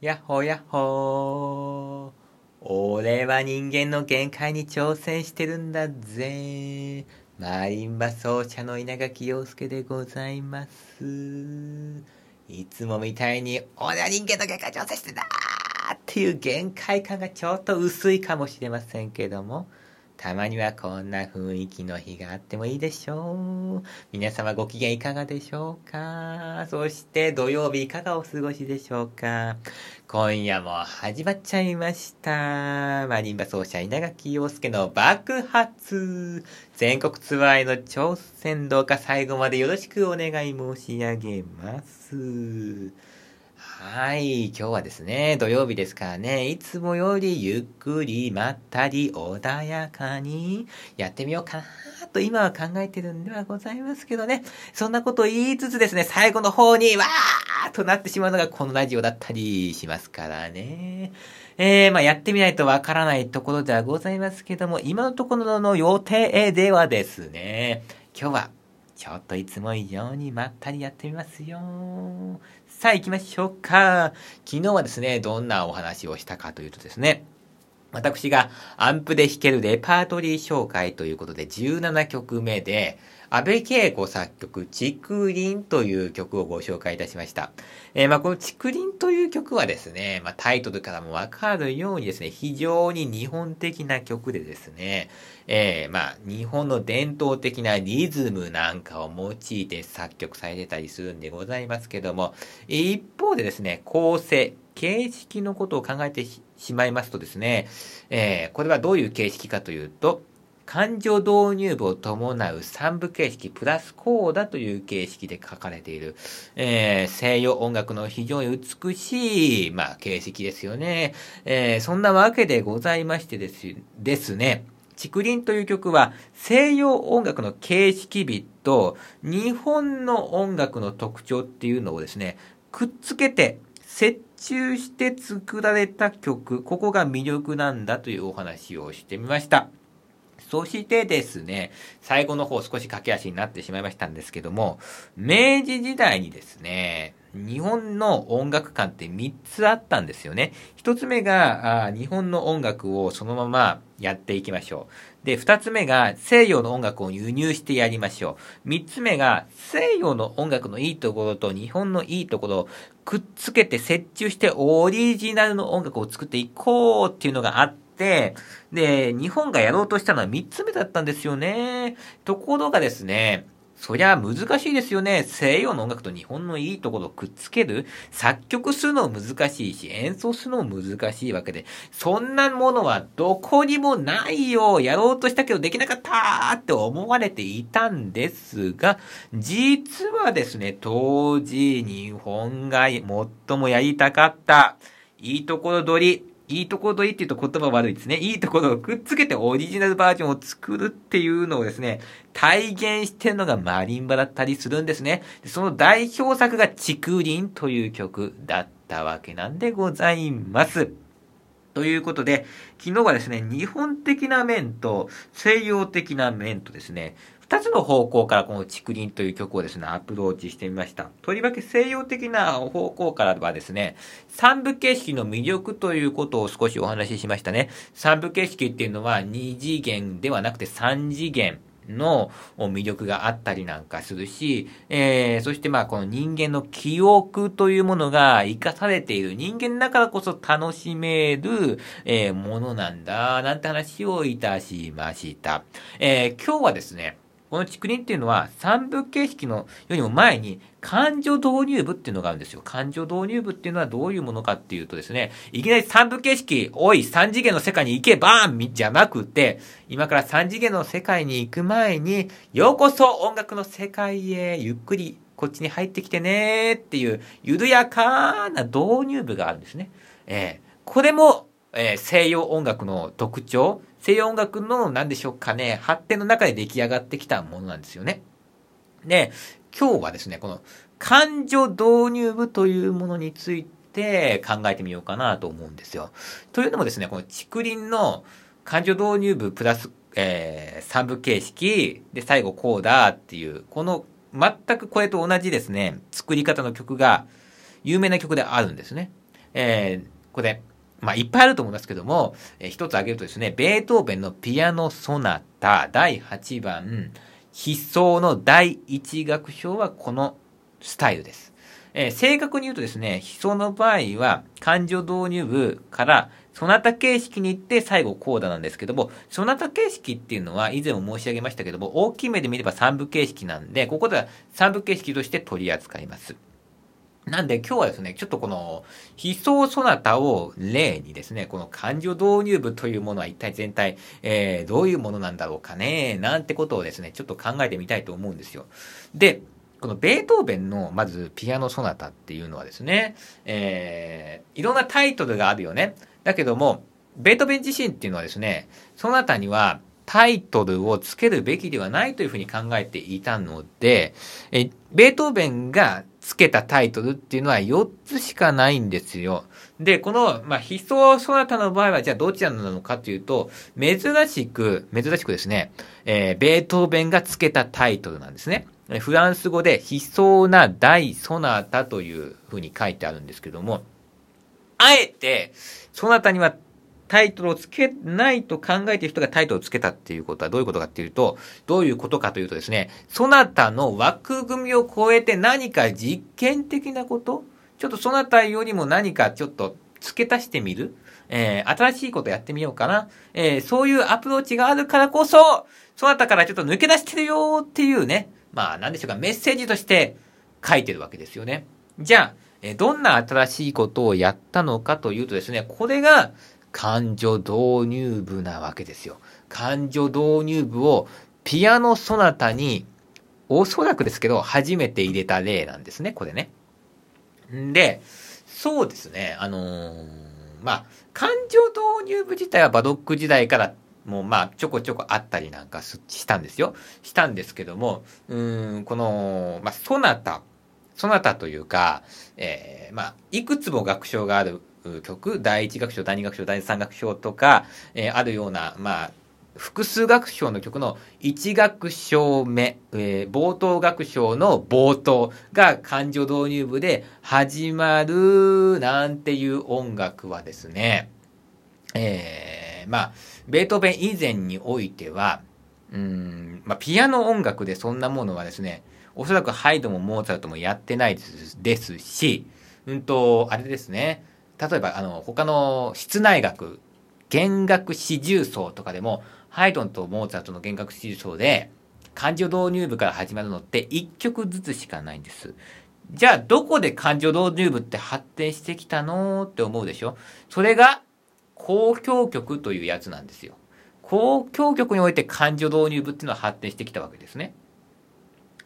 やっほーやっほー。俺は人間の限界に挑戦してるんだぜ。マリンバ奏者の稲垣陽介でございます。いつもみたいに、俺は人間の限界挑戦してんだっていう限界感がちょっと薄いかもしれませんけども、たまにはこんな雰囲気の日があってもいいでしょう。皆様ご機嫌いかがでしょうか？そして土曜日いかがお過ごしでしょうか？今夜も始まっちゃいました。マリンバ奏者稲垣陽介の爆発。全国ツアーへの挑戦どうか最後までよろしくお願い申し上げます。はい。今日はですね、土曜日ですからね、いつもよりゆっくり、まったり、穏やかにやってみようかなと今は考えてるんではございますけどね。そんなことを言いつつですね、最後の方に、わーとなってしまうのがこのラジオだったりしますからね。えー、まあやってみないとわからないところではございますけども、今のところの予定ではですね、今日はちょっといつも以上にまったりやってみますよ。さあ行きましょうか。昨日はですね、どんなお話をしたかというとですね、私がアンプで弾けるレパートリー紹介ということで17曲目で、安倍恵子作曲、竹林という曲をご紹介いたしました。えー、まあこの竹林という曲はですね、まあタイトルからもわかるようにですね、非常に日本的な曲でですね、えー、まあ日本の伝統的なリズムなんかを用いて作曲されてたりするんでございますけども、一方でですね、構成、形式のことを考えてしまいますとですね、えー、これはどういう形式かというと、感情導入部を伴う三部形式プラスコーダという形式で書かれている、えー、西洋音楽の非常に美しい、まあ、形式ですよね。えー、そんなわけでございましてですですね、竹林という曲は西洋音楽の形式美と日本の音楽の特徴っていうのをですね、くっつけて折衷して作られた曲、ここが魅力なんだというお話をしてみました。そしてですね、最後の方少し駆け足になってしまいましたんですけども、明治時代にですね、日本の音楽館って3つあったんですよね。1つ目が日本の音楽をそのままやっていきましょう。で、2つ目が西洋の音楽を輸入してやりましょう。3つ目が西洋の音楽のいいところと日本のいいところをくっつけて折衷してオリジナルの音楽を作っていこうっていうのがあって、で、日本がやろうとしたのは3つ目だったんですよね。ところがですね、そりゃ難しいですよね。西洋の音楽と日本のいいところをくっつける作曲するのも難しいし、演奏するのも難しいわけで、そんなものはどこにもないよやろうとしたけどできなかったって思われていたんですが、実はですね、当時日本が最もやりたかった、いいところ取り、いいところ取りって言うと言葉悪いですね。いいところをくっつけてオリジナルバージョンを作るっていうのをですね、体現してるのがマリンバだったりするんですね。その代表作が竹林という曲だったわけなんでございます。ということで、昨日はですね、日本的な面と西洋的な面とですね、二つの方向からこの竹林という曲をですね、アプローチしてみました。とりわけ西洋的な方向からはですね、三部形式の魅力ということを少しお話ししましたね。三部形式っていうのは二次元ではなくて三次元。の魅力があったりなんかするし、えー、そしてまあこの人間の記憶というものが生かされている人間だからこそ楽しめる、えー、ものなんだ、なんて話をいたしました。えー、今日はですね、この竹林っていうのは三部形式のよりも前に感情導入部っていうのがあるんですよ。感情導入部っていうのはどういうものかっていうとですね、いきなり三部形式、おい、三次元の世界に行けばーんじゃなくて、今から三次元の世界に行く前に、ようこそ音楽の世界へゆっくりこっちに入ってきてねーっていう緩やかな導入部があるんですね。えー、これも、えー、西洋音楽の特徴、西洋音楽の何でしょうかね、発展の中で出来上がってきたものなんですよね。で、今日はですね、この感情導入部というものについて考えてみようかなと思うんですよ。というのもですね、この竹林の感情導入部プラス、えー、三部形式で最後こうだっていう、この全くこれと同じですね、作り方の曲が有名な曲であるんですね。えー、これ、まあ、いっぱいあると思いますけども、えー、一つ挙げるとですね、ベートーベンのピアノソナタ第8番、悲壮の第1楽章はこのスタイルです。えー、正確に言うとですね、悲壮の場合は、感情導入部からそなた形式に行って最後コーダなんですけども、そなた形式っていうのは以前も申し上げましたけども、大きい目で見れば3部形式なんで、ここでは3部形式として取り扱います。なんで今日はですね、ちょっとこの、悲壮そなたを例にですね、この感情導入部というものは一体全体、えー、どういうものなんだろうかね、なんてことをですね、ちょっと考えてみたいと思うんですよ。で、このベートーベンの、まず、ピアノソナタっていうのはですね、えー、いろんなタイトルがあるよね。だけども、ベートーベン自身っていうのはですね、そなたにはタイトルをつけるべきではないというふうに考えていたので、えベートーベンがつけたタイトルっていうのは4つしかないんですよ。で、この、まあ、悲壮そなたの場合は、じゃあどちらなのかというと、珍しく、珍しくですね、えー、ベートーベンがつけたタイトルなんですね。フランス語で悲壮な大ソナタというふうに書いてあるんですけども、あえて、そなたにはタイトルをつけないと考えている人がタイトルをつけたっていうことはどういうことかっていうと、どういうことかというとですね、そなたの枠組みを超えて何か実験的なこと？ちょっとそなたよりも何かちょっと付け足してみる？えー、新しいことやってみようかな？えー、そういうアプローチがあるからこそ、そなたからちょっと抜け出してるよっていうね、まあ、なんでしょうか、メッセージとして書いてるわけですよね。じゃあ、えどんな新しいことをやったのかというとですね、これが感情導入部なわけですよ。感情導入部をピアノソナタにおそらくですけど、初めて入れた例なんですね、これね。んで、そうですね、あのー、まあ、感情導入部自体はバドック時代からもうまあちょこちょこあったりなんかしたんですよ。したんですけども、うん、この、まあ、ソナタそなたというか、えー、まあ、いくつも楽章がある曲、第一楽章、第二楽章、第三楽章とか、えー、あるような、まあ、複数楽章の曲の1楽章目、えー、冒頭楽章の冒頭が感情導入部で始まるなんていう音楽はですね、えー、まあ、ベートーベン以前においては、うん、まあ、ピアノ音楽でそんなものはですね、おそらくハイドもモーツァルトもやってないですし、うんと、あれですね。例えば、あの、他の室内楽、弦楽四重奏とかでも、ハイドンとモーツァルトの弦楽四重奏で、感情導入部から始まるのって1曲ずつしかないんです。じゃあ、どこで感情導入部って発展してきたのって思うでしょ？それが、交響曲というやつなんですよ。交響曲において感情導入部っていうのは発展してきたわけですね。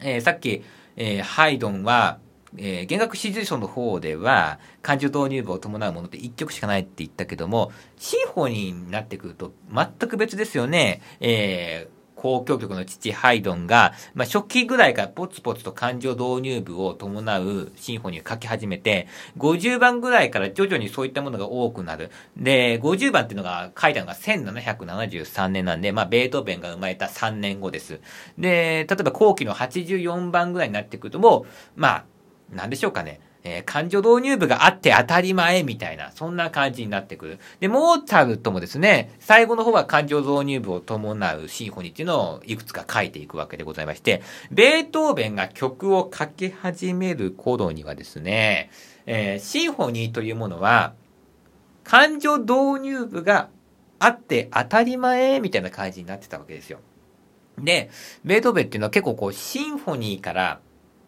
えー、さっき、えー、ハイドンは、えー、弦楽四重奏の方では、感情導入部を伴うものって1曲しかないって言ったけども、シンフォニーになってくると全く別ですよね。えー交響曲の父ハイドンが、まあ、初期ぐらいからポツポツと感情導入部を伴うシンフォニーを書き始めて、50番ぐらいから徐々にそういったものが多くなる。で、50番っていうのが書いたのが1773年なんで、まあ、ベートーベンが生まれた3年後です。で、例えば後期の84番ぐらいになってくるともう、まあ、なんでしょうかね。えー、感情導入部があって当たり前みたいな、そんな感じになってくる。で、モーツァルトもですね、最後の方は感情導入部を伴うシンフォニーっていうのをいくつか書いていくわけでございまして、ベートーベンが曲を書き始める頃にはですね、えー、シンフォニーというものは、感情導入部があって当たり前みたいな感じになってたわけですよ。で、ベートーベンっていうのは結構こう、シンフォニーから、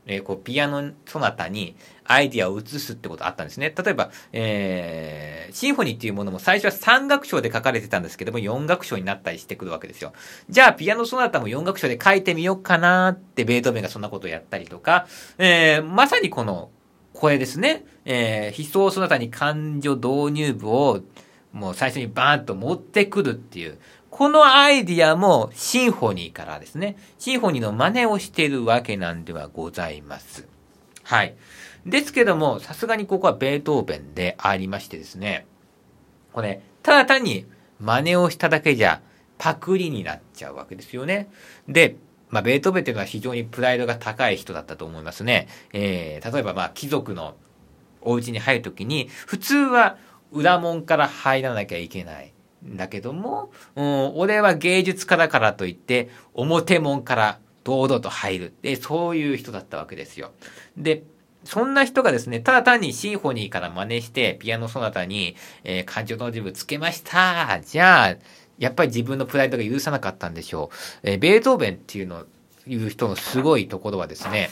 えー、こう、ピアノソナタにアイディアを移すってことあったんですね。例えば、えー、シンフォニーっていうものも最初は3楽章で書かれてたんですけども、4楽章になったりしてくるわけですよ。じゃあ、ピアノソナタも4楽章で書いてみようかなってベートーベンがそんなことをやったりとか、えー、まさにこの、これですね、えー、悲壮ソナタに感情導入部を、もう最初にバーンと持ってくるっていう、このアイディアもシンフォニーからですね、シンフォニーの真似をしているわけなんではございます。はい。ですけども、さすがにここはベートーベンでありましてですね、これ、ただ単に真似をしただけじゃパクリになっちゃうわけですよね。で、まあ、ベートーベンっていうのは非常にプライドが高い人だったと思いますね。えー、例えばまあ、貴族のお家に入るときに、普通は裏門から入らなきゃいけない。だけども、うん、俺は芸術家だからといって、表門から堂々と入る。で、そういう人だったわけですよ。で、そんな人がですね、ただ単にシンフォニーから真似して、ピアノソナタに、えー、感情の自分つけましたじゃあ、やっぱり自分のプライドが許さなかったんでしょう。えー、ベートーベンっていうの、いう人のすごいところはですね、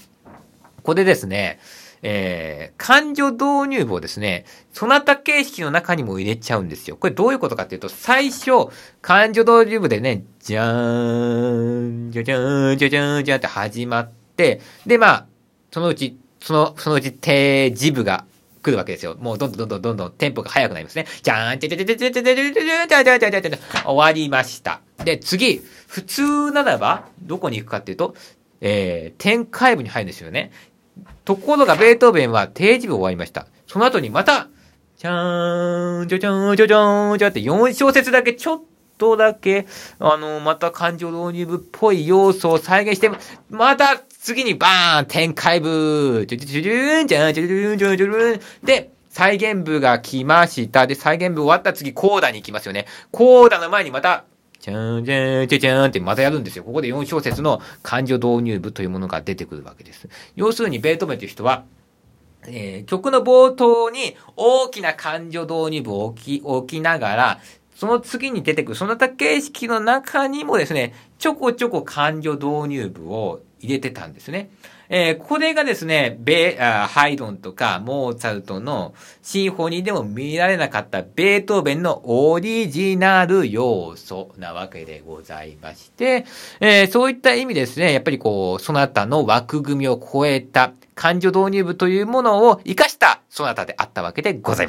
ここでですね、えー、感情導入部をですね、そなた形式の中にも入れちゃうんですよ。これどういうことかっていうと、最初、感情導入部でね、じゃーん、じゃじゃーん、じゃじゃーん、じゃーんって始まって、で、まあ、そのうちその、そのうち手、ジブが来るわけですよ。もうどんどんどんどんどんテンポが速くなりますね。じゃーん、てててててててててててててて終わりました。で、次、普通ならば、どこに行くかっていうと、えー、展開部に入るんですよね。ところが、ベートーベンは定時部終わりました。その後にまた、じゃーん、じゃじゃーん、じゃじゃーん、じゃって4小節だけちょっとだけ、あの、また感情導入部っぽい要素を再現して、また次にバーン展開部ジュジュジュジュンジャンジュジュンジュンジュンで、再現部が来ました。で、再現部終わった次、コーダに行きますよね。コーダの前にまた、じゃんじゃんじゃじゃんってまたやるんですよ。ここで4小節の感情導入部というものが出てくるわけです。要するに、ベートーベンという人は、えー、曲の冒頭に大きな感情導入部を置き、置きながら、その次に出てくる、その他形式の中にもですね、ちょこちょこ感情導入部を入れてたんですね。えー、これがですね、ベあハイドンとかモーツァルトのシンフォニーでも見られなかったベートーベンのオリジナル要素なわけでございまして、えー、そういった意味ですね、やっぱりこう、そなたの枠組みを超えた感情導入部というものを活かしたそなたであったわけでございます。